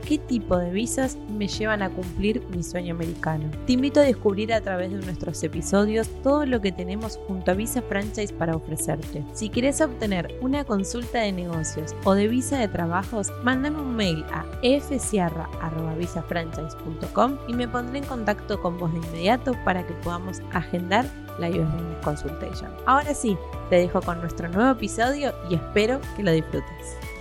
qué tipo de visas me llevan a cumplir mi sueño americano. Te invito a descubrir a través de nuestros episodios todo lo que tenemos junto a Visa Franchise para ofrecerte. Si quieres obtener una consulta de negocios o de visa de trabajos, mándame un mail a fsierra.visafranchise.com y me pondré en contacto con vos de inmediato para que podamos agendar la US Consultation. Ahora sí, te dejo con nuestro nuevo episodio y espero que lo disfrutes.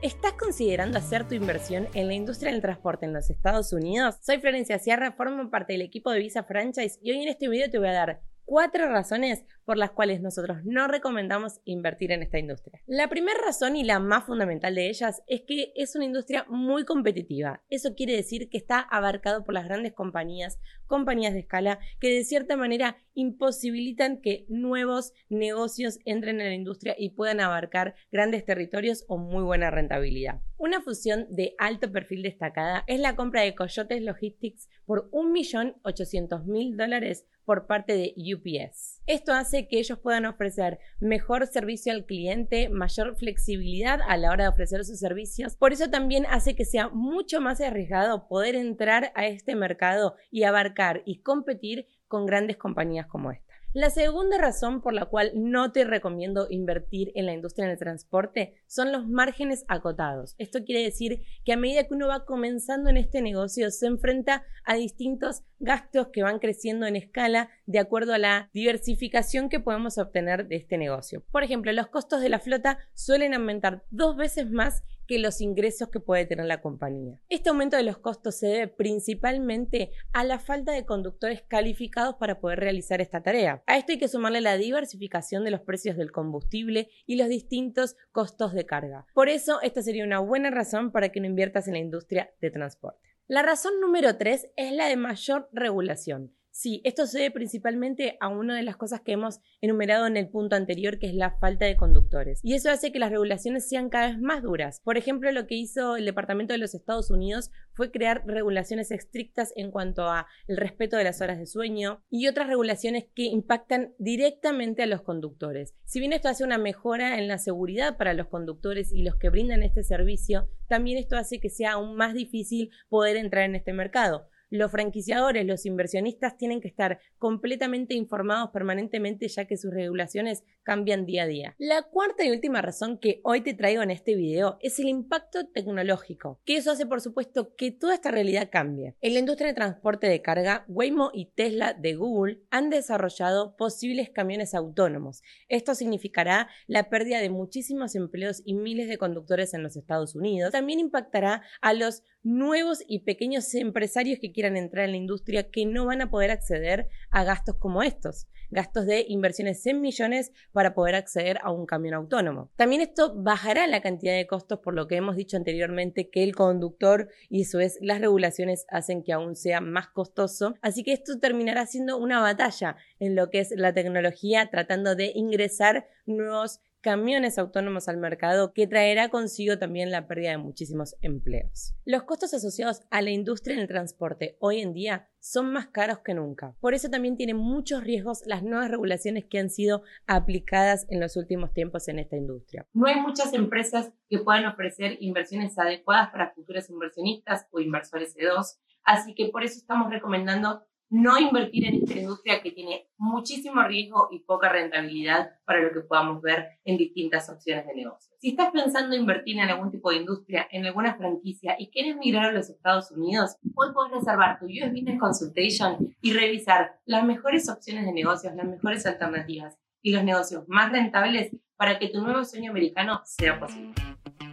¿Estás considerando hacer tu inversión en la industria del transporte en los Estados Unidos? Soy Florencia Sierra, formo parte del equipo de Visa Franchise y hoy en este video te voy a dar cuatro razones por las cuales nosotros no recomendamos invertir en esta industria. La primera razón y la más fundamental de ellas es que es una industria muy competitiva. Eso quiere decir que está abarcado por las grandes compañías, compañías de escala, que de cierta manera imposibilitan que nuevos negocios entren en la industria y puedan abarcar grandes territorios o muy buena rentabilidad. Una fusión de alto perfil destacada es la compra de Coyotes Logistics por 1.800.000 dólares por parte de UPS. Esto hace que ellos puedan ofrecer mejor servicio al cliente, mayor flexibilidad a la hora de ofrecer sus servicios. Por eso también hace que sea mucho más arriesgado poder entrar a este mercado y abarcar y competir con grandes compañías como esta. La segunda razón por la cual no te recomiendo invertir en la industria del transporte son los márgenes acotados. Esto quiere decir que a medida que uno va comenzando en este negocio se enfrenta a distintos gastos que van creciendo en escala de acuerdo a la diversificación que podemos obtener de este negocio. Por ejemplo, los costos de la flota suelen aumentar dos veces más que los ingresos que puede tener la compañía. Este aumento de los costos se debe principalmente a la falta de conductores calificados para poder realizar esta tarea. A esto hay que sumarle la diversificación de los precios del combustible y los distintos costos de carga. Por eso, esta sería una buena razón para que no inviertas en la industria de transporte. La razón número 3 es la de mayor regulación. Sí, esto se debe principalmente a una de las cosas que hemos enumerado en el punto anterior, que es la falta de conductores. Y eso hace que las regulaciones sean cada vez más duras. Por ejemplo, lo que hizo el Departamento de los Estados Unidos fue crear regulaciones estrictas en cuanto a el respeto de las horas de sueño y otras regulaciones que impactan directamente a los conductores. Si bien esto hace una mejora en la seguridad para los conductores y los que brindan este servicio, también esto hace que sea aún más difícil poder entrar en este mercado los franquiciadores, los inversionistas tienen que estar completamente informados permanentemente ya que sus regulaciones cambian día a día. La cuarta y última razón que hoy te traigo en este video es el impacto tecnológico, que eso hace por supuesto que toda esta realidad cambie. En la industria de transporte de carga, Waymo y Tesla de Google han desarrollado posibles camiones autónomos. Esto significará la pérdida de muchísimos empleos y miles de conductores en los Estados Unidos. También impactará a los nuevos y pequeños empresarios que quieran entrar en la industria que no van a poder acceder a gastos como estos, gastos de inversiones en millones para poder acceder a un camión autónomo. También esto bajará la cantidad de costos por lo que hemos dicho anteriormente que el conductor y eso es las regulaciones hacen que aún sea más costoso, así que esto terminará siendo una batalla en lo que es la tecnología tratando de ingresar nuevos camiones autónomos al mercado que traerá consigo también la pérdida de muchísimos empleos. Los costos asociados a la industria del transporte hoy en día son más caros que nunca. Por eso también tienen muchos riesgos las nuevas regulaciones que han sido aplicadas en los últimos tiempos en esta industria. No hay muchas empresas que puedan ofrecer inversiones adecuadas para futuros inversionistas o inversores E2, así que por eso estamos recomendando no invertir en esta industria que tiene muchísimo riesgo y poca rentabilidad para lo que podamos ver en distintas opciones de negocio. Si estás pensando invertir en algún tipo de industria, en alguna franquicia y quieres migrar a los Estados Unidos, hoy puedes reservar tu US Business Consultation y revisar las mejores opciones de negocios, las mejores alternativas y los negocios más rentables para que tu nuevo sueño americano sea posible.